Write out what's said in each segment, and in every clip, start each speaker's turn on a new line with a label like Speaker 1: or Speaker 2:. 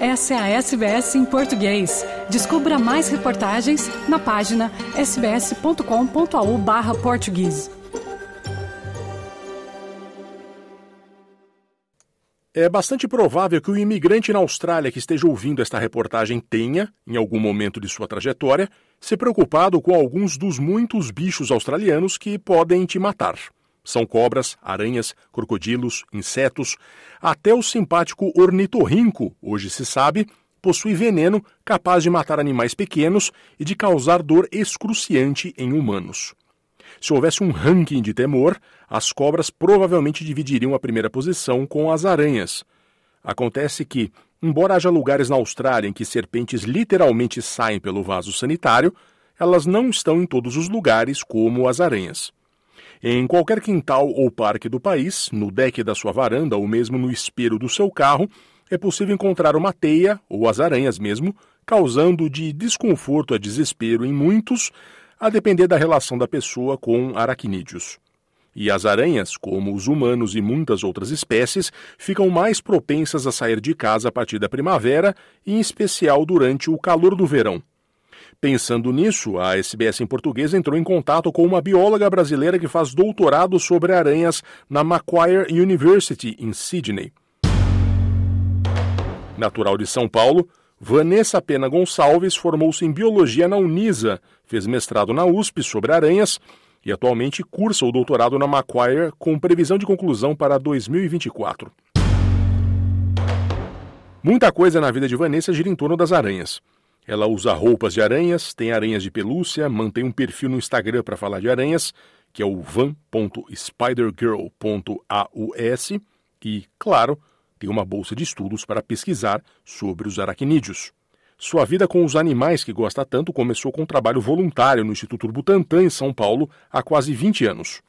Speaker 1: Essa é a SBS em português. Descubra mais reportagens na página sbs.com.au/português.
Speaker 2: É bastante provável que o imigrante na Austrália que esteja ouvindo esta reportagem tenha, em algum momento de sua trajetória, se preocupado com alguns dos muitos bichos australianos que podem te matar. São cobras, aranhas, crocodilos, insetos, até o simpático ornitorrinco, hoje se sabe, possui veneno capaz de matar animais pequenos e de causar dor excruciante em humanos. Se houvesse um ranking de temor, as cobras provavelmente dividiriam a primeira posição com as aranhas. Acontece que, embora haja lugares na Austrália em que serpentes literalmente saem pelo vaso sanitário, elas não estão em todos os lugares como as aranhas. Em qualquer quintal ou parque do país, no deck da sua varanda ou mesmo no espelho do seu carro, é possível encontrar uma teia, ou as aranhas mesmo, causando de desconforto a desespero em muitos, a depender da relação da pessoa com aracnídeos. E as aranhas, como os humanos e muitas outras espécies, ficam mais propensas a sair de casa a partir da primavera, em especial durante o calor do verão. Pensando nisso, a SBS em português entrou em contato com uma bióloga brasileira que faz doutorado sobre aranhas na Macquarie University, em Sydney. Natural de São Paulo, Vanessa Pena Gonçalves formou-se em biologia na Unisa, fez mestrado na USP sobre aranhas e atualmente cursa o doutorado na Macquarie com previsão de conclusão para 2024. Muita coisa na vida de Vanessa gira em torno das aranhas. Ela usa roupas de aranhas, tem aranhas de pelúcia, mantém um perfil no Instagram para falar de aranhas, que é o van.spidergirl.aus, e, claro, tem uma bolsa de estudos para pesquisar sobre os aracnídeos. Sua vida com os animais que gosta tanto começou com um trabalho voluntário no Instituto Butantan, em São Paulo, há quase 20 anos.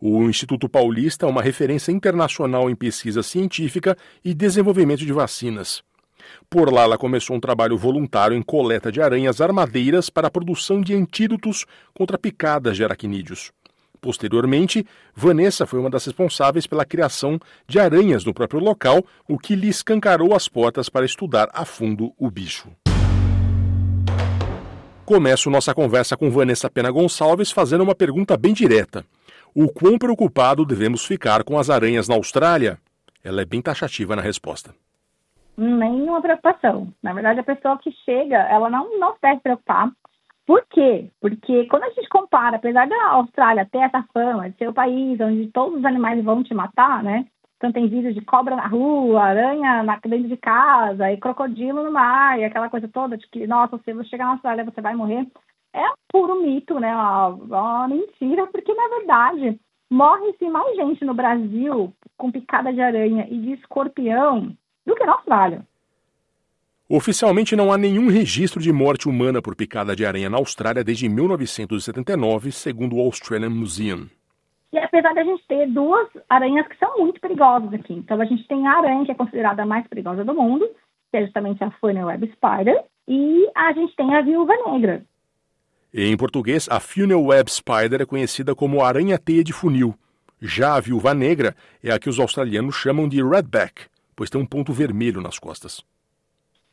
Speaker 2: O Instituto Paulista é uma referência internacional em pesquisa científica e desenvolvimento de vacinas. Por lá, ela começou um trabalho voluntário em coleta de aranhas armadeiras para a produção de antídotos contra picadas de aracnídeos. Posteriormente, Vanessa foi uma das responsáveis pela criação de aranhas no próprio local, o que lhe escancarou as portas para estudar a fundo o bicho. Começo nossa conversa com Vanessa Pena Gonçalves fazendo uma pergunta bem direta. O quão preocupado devemos ficar com as aranhas na Austrália? Ela é bem taxativa na resposta
Speaker 3: nenhuma preocupação. Na verdade, a pessoa que chega, ela não, não deve se preocupar. Por quê? Porque quando a gente compara, apesar da Austrália ter essa fama de ser o país onde todos os animais vão te matar, né? Então tem vídeos de cobra na rua, aranha na, dentro de casa, e crocodilo no mar, e aquela coisa toda de que, nossa, se você chegar na Austrália você vai morrer. É um puro mito, né? Uma, uma mentira, porque na verdade morre-se mais gente no Brasil com picada de aranha e de escorpião do que na Austrália.
Speaker 2: Oficialmente não há nenhum registro de morte humana por picada de aranha na Austrália desde 1979, segundo o Australian Museum.
Speaker 3: E apesar de a gente ter duas aranhas que são muito perigosas aqui. Então a gente tem a aranha que é considerada a mais perigosa do mundo, que é justamente a Funnel Web Spider, e a gente tem a viúva negra.
Speaker 2: Em português, a Funnel Web Spider é conhecida como aranha-teia de funil. Já a viúva negra é a que os australianos chamam de redback, pois tem um ponto vermelho nas costas.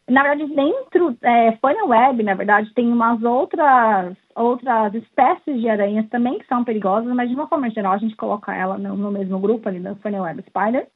Speaker 3: Na verdade, dentro, é, Funnel Web, na verdade, tem umas outras, outras espécies de aranhas também que são perigosas, mas de uma forma geral a gente coloca ela no, no mesmo grupo ali da Funnel Web Spider.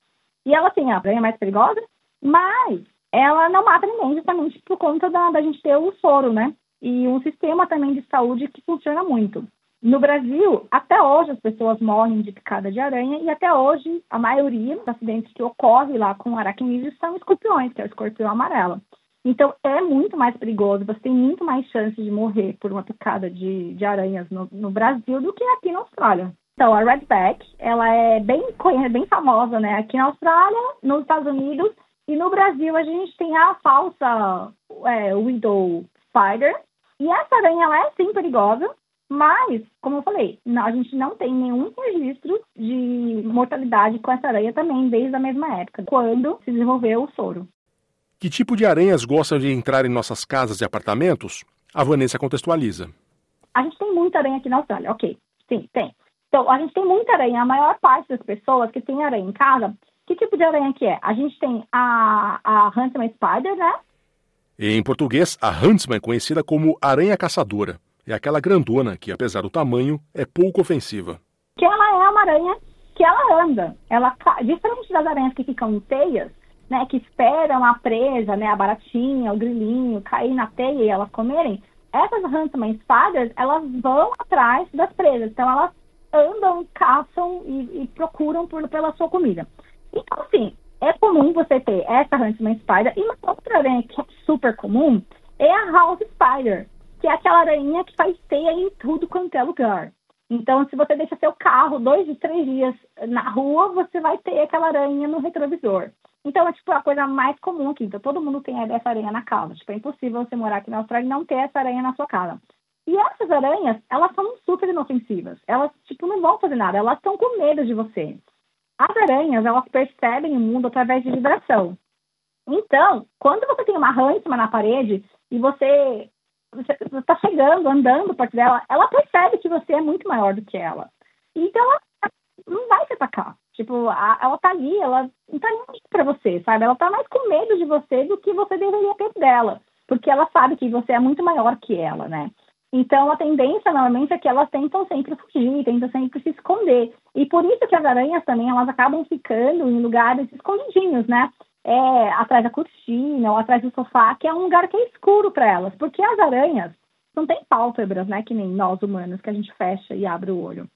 Speaker 3: E ela tem a aranha mais perigosa, mas ela não mata ninguém justamente por conta da, da gente ter o soro, né? E um sistema também de saúde que funciona muito. No Brasil, até hoje as pessoas morrem de picada de aranha e até hoje a maioria dos acidentes que ocorrem lá com aracnídeos são escorpiões, que é o escorpião amarelo. Então é muito mais perigoso, você tem muito mais chances de morrer por uma picada de, de aranhas no, no Brasil do que aqui na Austrália. Então, a Redback, ela é bem, bem famosa, né? Aqui na Austrália, nos Estados Unidos e no Brasil a gente tem a falsa é, Widow Spider. E essa aranha, ela é sim perigosa, mas, como eu falei, a gente não tem nenhum registro de mortalidade com essa aranha também desde a mesma época, quando se desenvolveu o soro.
Speaker 2: Que tipo de aranhas gostam de entrar em nossas casas e apartamentos? A Vanessa contextualiza.
Speaker 3: A gente tem muita aranha aqui na Austrália, ok. Sim, tem. Então, a gente tem muita aranha. A maior parte das pessoas que tem aranha em casa Que tipo de aranha que é? A gente tem a, a Huntsman Spider, né?
Speaker 2: Em português, a Huntsman é conhecida como aranha caçadora. É aquela grandona que, apesar do tamanho, é pouco ofensiva.
Speaker 3: Que ela é uma aranha que ela anda. Ela, diferente das aranhas que ficam em teias, né, que esperam a presa, né, a baratinha, o grilinho, cair na teia e elas comerem, essas Huntsman Spiders, elas vão atrás das presas. Então, elas andam, caçam e, e procuram por, pela sua comida. Então, assim, é comum você ter essa Huntsman Spider e uma outra aranha que é super comum é a House Spider, que é aquela aranha que faz teia em tudo quanto é lugar. Então, se você deixa seu carro dois, três dias na rua, você vai ter aquela aranha no retrovisor. Então, é tipo a coisa mais comum aqui. Então, todo mundo tem essa aranha na casa. Tipo, é impossível você morar aqui na Austrália e não ter essa aranha na sua casa. E essas aranhas, elas são super inofensivas. Elas, tipo, não vão fazer nada. Elas estão com medo de você. As aranhas, elas percebem o mundo através de vibração. Então, quando você tem uma rã em cima na parede e você está chegando, andando perto dela, ela percebe que você é muito maior do que ela. Então, ela não vai te atacar. Tipo, a, ela tá ali, ela não tá nem pra você, sabe? Ela tá mais com medo de você do que você deveria ter dela. Porque ela sabe que você é muito maior que ela, né? Então, a tendência, normalmente, é que elas tentam sempre fugir, tentam sempre se esconder. E por isso que as aranhas também, elas acabam ficando em lugares escondidinhos, né? É, atrás da cortina ou atrás do sofá, que é um lugar que é escuro para elas. Porque as aranhas não têm pálpebras, né? Que nem nós humanos, que a gente fecha e abre o olho.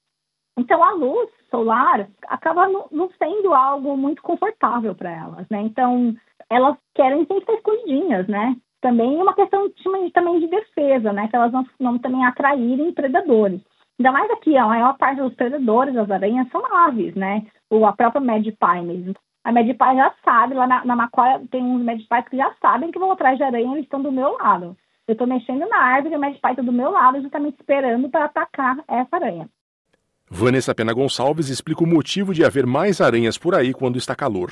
Speaker 3: Então, a luz solar acaba não sendo algo muito confortável para elas, né? Então, elas querem sempre estar escondidinhas, né? Também é uma questão de, também de defesa, né? Que elas não, não também atraírem predadores. Ainda mais aqui, a maior parte dos predadores das aranhas são aves, né? Ou a própria Magpie mesmo. A Magpie já sabe, lá na, na Macóia tem uns Magpies que já sabem que vão atrás de aranha, eles estão do meu lado. Eu estou mexendo na árvore, o Magpie está do meu lado, justamente esperando para atacar essa aranha.
Speaker 2: Vanessa Pena Gonçalves explica o motivo de haver mais aranhas por aí quando está calor.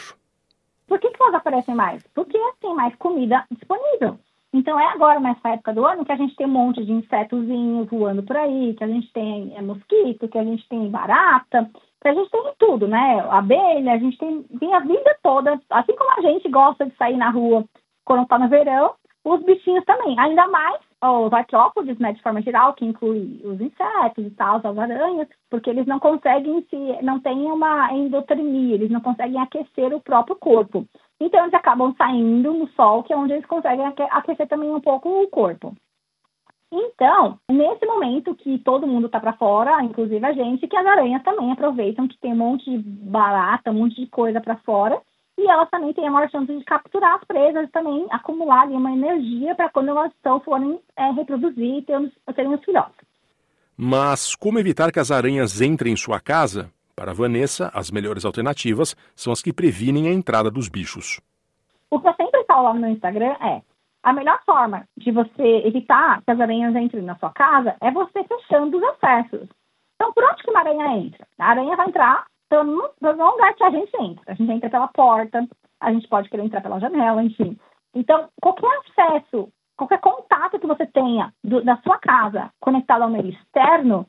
Speaker 3: Por que, que elas aparecem mais? Porque tem mais comida disponível. Então é agora, nessa época do ano, que a gente tem um monte de insetozinhos voando por aí, que a gente tem é, mosquito, que a gente tem barata, que a gente tem tudo, né? Abelha, a gente tem, tem a vida toda. Assim como a gente gosta de sair na rua quando está no verão, os bichinhos também. Ainda mais os artrópodes, né, de forma geral, que inclui os insetos e tal, as aranhas, porque eles não conseguem se, não têm uma endotermia, eles não conseguem aquecer o próprio corpo. Então eles acabam saindo no sol, que é onde eles conseguem aquecer também um pouco o corpo. Então, nesse momento que todo mundo tá para fora, inclusive a gente, que as aranhas também aproveitam que tem um monte de barata, um monte de coisa para fora, e elas também têm a maior chance de capturar as presas também, acumular uma energia para quando elas estão forem é, reproduzir e terem, terem os filhotes.
Speaker 2: Mas como evitar que as aranhas entrem em sua casa? Para Vanessa, as melhores alternativas são as que previnem a entrada dos bichos.
Speaker 3: O que eu sempre falo lá no Instagram é a melhor forma de você evitar que as aranhas entrem na sua casa é você fechando os acessos. Então, por onde que uma aranha entra? A aranha vai entrar no, no lugar que a gente entra. A gente entra pela porta, a gente pode querer entrar pela janela, enfim. Então, qualquer acesso, qualquer contato que você tenha do, da sua casa conectado ao meio externo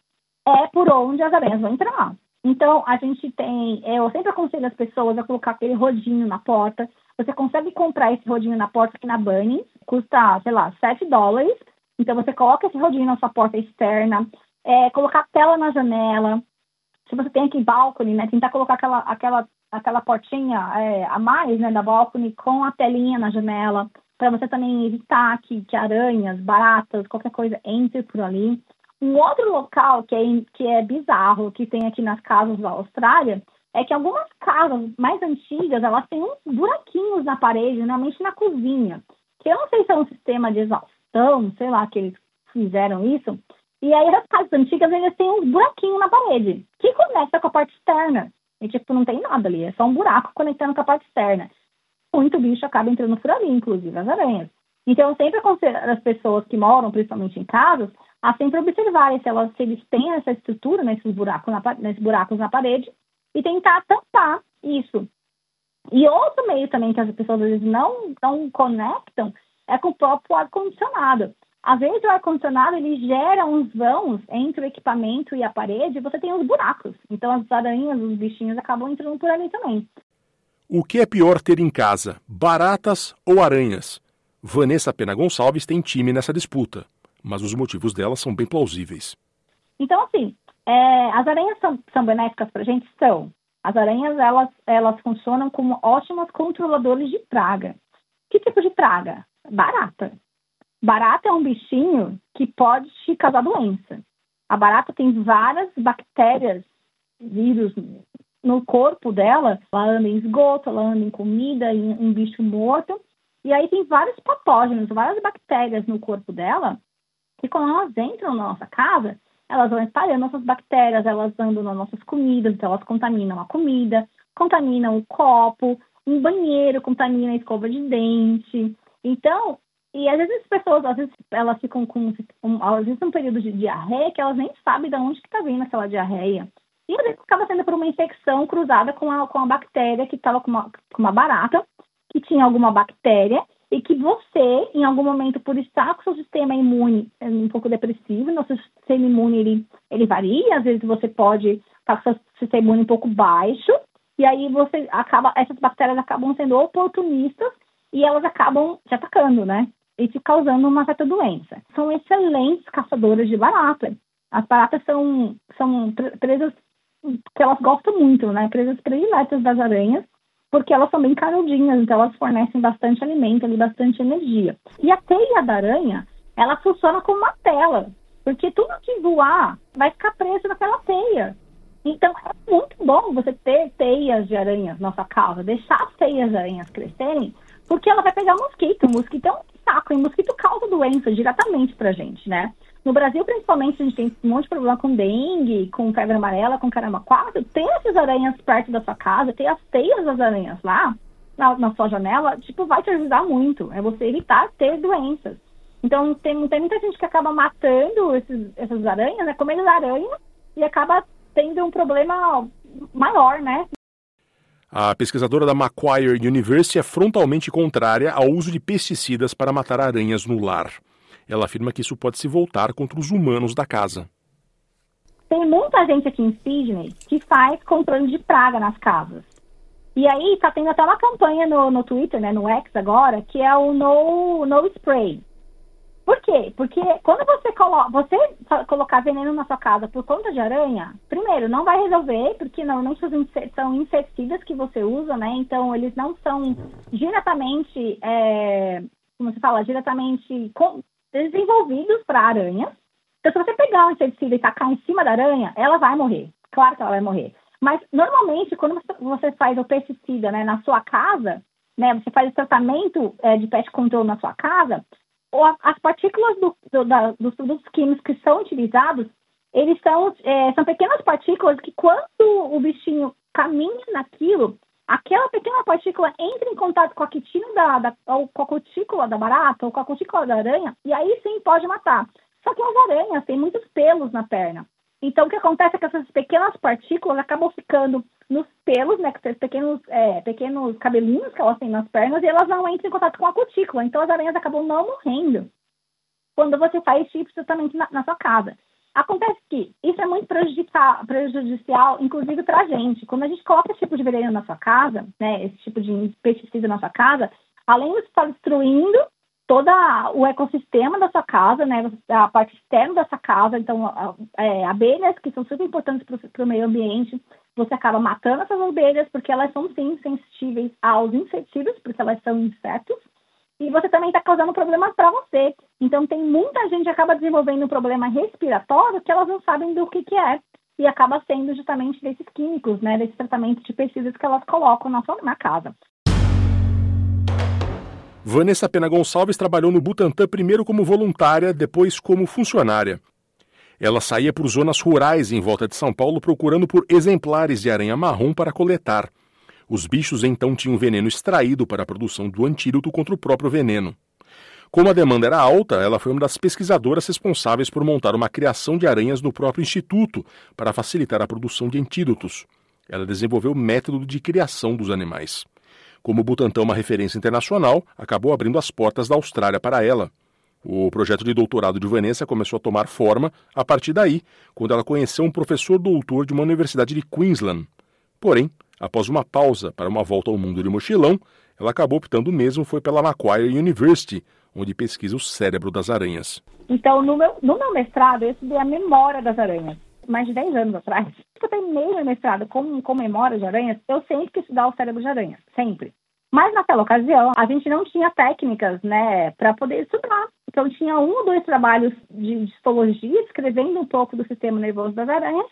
Speaker 3: é por onde as aranhas vão entrar. Então, a gente tem, eu sempre aconselho as pessoas a colocar aquele rodinho na porta. Você consegue comprar esse rodinho na porta aqui na Bunny, custa, sei lá, 7 dólares. Então, você coloca esse rodinho na sua porta externa, é, colocar tela na janela, se você tem aqui balcone, né, tentar colocar aquela, aquela, aquela portinha é, a mais, né, da balcone com a telinha na janela, para você também evitar que, que aranhas, baratas, qualquer coisa entre por ali. Um outro local que é, que é bizarro, que tem aqui nas casas da Austrália, é que algumas casas mais antigas, elas têm uns buraquinhos na parede, normalmente na cozinha, que eu não sei se é um sistema de exaustão, sei lá, que eles fizeram isso, e aí as casas antigas, eles têm um buraquinho na parede, que conecta com a parte externa. E, tipo, não tem nada ali, é só um buraco conectando com a parte externa. Muito bicho acaba entrando por ali, inclusive as aranhas. Então, sempre aconselho as pessoas que moram, principalmente em casas, a sempre observarem se, elas, se eles têm essa estrutura nesses buracos, na, nesses buracos na parede e tentar tampar isso. E outro meio também que as pessoas às vezes não, não conectam é com o próprio ar-condicionado. Às vezes o ar-condicionado ele gera uns vãos entre o equipamento e a parede e você tem uns buracos. Então as aranhas, os bichinhos acabam entrando por ali também.
Speaker 2: O que é pior ter em casa, baratas ou aranhas? Vanessa Pena Gonçalves tem time nessa disputa, mas os motivos dela são bem plausíveis.
Speaker 3: Então, assim, é, as aranhas são, são benéficas para a gente? São. As aranhas, elas, elas funcionam como ótimas controladores de praga. Que tipo de praga? Barata. Barata é um bichinho que pode te causar doença. A barata tem várias bactérias, vírus no corpo dela. Ela anda em esgoto, ela anda em comida, em, em bicho morto. E aí tem vários patógenos, várias bactérias no corpo dela, que quando elas entram na nossa casa, elas vão espalhando essas bactérias, elas andam nas nossas comidas, então elas contaminam a comida, contaminam o copo, um banheiro contamina a escova de dente. Então, e às vezes as pessoas, às vezes elas ficam com, um, às vezes um período de diarreia que elas nem sabem de onde que está vindo aquela diarreia. E às vezes acaba sendo por uma infecção cruzada com a, com a bactéria que estava com uma, com uma barata, que tinha alguma bactéria, e que você, em algum momento, por estar com seu sistema imune é, um pouco depressivo, nosso sistema imune ele, ele varia, às vezes você pode estar com seu sistema imune um pouco baixo, e aí você acaba, essas bactérias acabam sendo oportunistas e elas acabam te atacando, né? E te causando uma certa doença. São excelentes caçadoras de barata. As baratas são, são presas que elas gostam muito, né? Presas prediletas das aranhas, porque elas são bem canudinhas, então elas fornecem bastante alimento e bastante energia. E a teia da aranha, ela funciona como uma tela, porque tudo que voar vai ficar preso naquela teia. Então, é muito bom você ter teias de aranhas na sua casa, deixar as teias de aranhas crescerem, porque ela vai pegar mosquito. O mosquito é um saco, e mosquito causa doença diretamente pra gente, né? No Brasil, principalmente, a gente tem um monte de problema com dengue, com febre amarela, com caramba quatro. Ter essas aranhas perto da sua casa, ter as teias das aranhas lá, na, na sua janela, tipo, vai te ajudar muito. É você evitar ter doenças. Então, tem, tem muita gente que acaba matando esses, essas aranhas, né? Comendo aranha e acaba tendo um problema maior, né?
Speaker 2: A pesquisadora da Macquarie University é frontalmente contrária ao uso de pesticidas para matar aranhas no lar. Ela afirma que isso pode se voltar contra os humanos da casa.
Speaker 3: Tem muita gente aqui em Sydney que faz controle de praga nas casas. E aí está tendo até uma campanha no, no Twitter, né, no X agora, que é o No, no Spray. Por quê? Porque quando você, colo você colocar veneno na sua casa por conta de aranha, primeiro, não vai resolver, porque não são inseticidas que você usa, né? Então, eles não são diretamente, é, como se fala, diretamente desenvolvidos para aranhas. Então, se você pegar um inseticida e tacar em cima da aranha, ela vai morrer. Claro que ela vai morrer. Mas, normalmente, quando você faz o pesticida né, na sua casa, né, você faz o tratamento é, de pest control na sua casa, as partículas do, do, da, dos produtos químicos que são utilizados, eles são, é, são pequenas partículas que quando o bichinho caminha naquilo, aquela pequena partícula entra em contato com a quitina da, da, ou com a cutícula da barata ou com a cutícula da aranha, e aí sim pode matar. Só que as aranhas têm muitos pelos na perna. Então, o que acontece é que essas pequenas partículas acabam ficando nos pelos, né, que pequenos, é, pequenos cabelinhos que elas têm nas pernas, e elas não entram em contato com a cutícula. Então, as aranhas acabam não morrendo quando você faz de tratamento na, na sua casa. Acontece que isso é muito prejudicial, prejudicial inclusive para a gente. Quando a gente coloca esse tipo de veneno na sua casa, né, esse tipo de pesticida na sua casa, além de estar destruindo todo o ecossistema da sua casa, né, a parte externa dessa casa, então é, abelhas que são super importantes para o meio ambiente, você acaba matando essas abelhas porque elas são sim sensíveis aos inseticidas, porque elas são insetos, e você também está causando problemas para você. Então tem muita gente que acaba desenvolvendo um problema respiratório que elas não sabem do que, que é. E acaba sendo justamente desses químicos, né? Desse tratamento de pesticidas que elas colocam na, sua, na casa.
Speaker 2: Vanessa Pena Gonçalves trabalhou no Butantan primeiro como voluntária, depois como funcionária. Ela saía por zonas rurais em volta de São Paulo procurando por exemplares de aranha marrom para coletar. Os bichos então tinham veneno extraído para a produção do antídoto contra o próprio veneno. Como a demanda era alta, ela foi uma das pesquisadoras responsáveis por montar uma criação de aranhas no próprio instituto para facilitar a produção de antídotos. Ela desenvolveu o método de criação dos animais. Como o é uma referência internacional, acabou abrindo as portas da Austrália para ela. O projeto de doutorado de Vanessa começou a tomar forma a partir daí, quando ela conheceu um professor doutor de uma universidade de Queensland. Porém, Após uma pausa para uma volta ao mundo de mochilão, ela acabou optando mesmo foi pela Macquarie University, onde pesquisa o cérebro das aranhas.
Speaker 3: Então, no meu, no meu mestrado, eu estudei a memória das aranhas. Mais de 10 anos atrás, eu terminei meu mestrado com, com memória de aranhas, eu sempre quis estudar o cérebro de aranhas, sempre. Mas naquela ocasião, a gente não tinha técnicas, né, para poder estudar. Então, tinha um ou dois trabalhos de histologia, escrevendo um pouco do sistema nervoso das aranhas,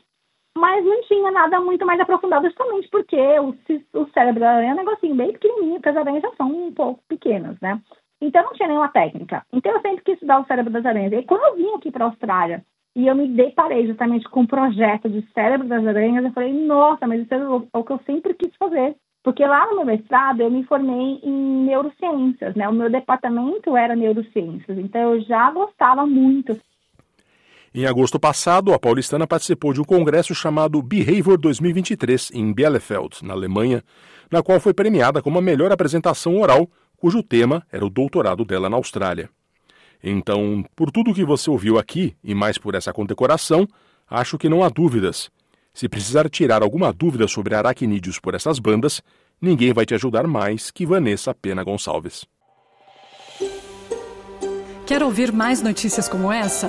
Speaker 3: mas não tinha nada muito mais aprofundado, justamente porque o, o cérebro da aranha é um negocinho bem pequenininho, porque as aranhas já são um pouco pequenas, né? Então, não tinha nenhuma técnica. Então, eu sempre quis estudar o cérebro das aranhas. E quando eu vim aqui para a Austrália e eu me deparei justamente com um projeto de cérebro das aranhas, eu falei, nossa, mas isso é o que eu sempre quis fazer. Porque lá no meu mestrado eu me formei em neurociências, né? O meu departamento era neurociências, então eu já gostava muito.
Speaker 2: Em agosto passado, a paulistana participou de um congresso chamado Behavior 2023 em Bielefeld, na Alemanha, na qual foi premiada como a melhor apresentação oral, cujo tema era o doutorado dela na Austrália. Então, por tudo que você ouviu aqui e mais por essa condecoração, acho que não há dúvidas. Se precisar tirar alguma dúvida sobre aracnídeos por essas bandas, ninguém vai te ajudar mais que Vanessa Pena Gonçalves.
Speaker 1: Quer ouvir mais notícias como essa?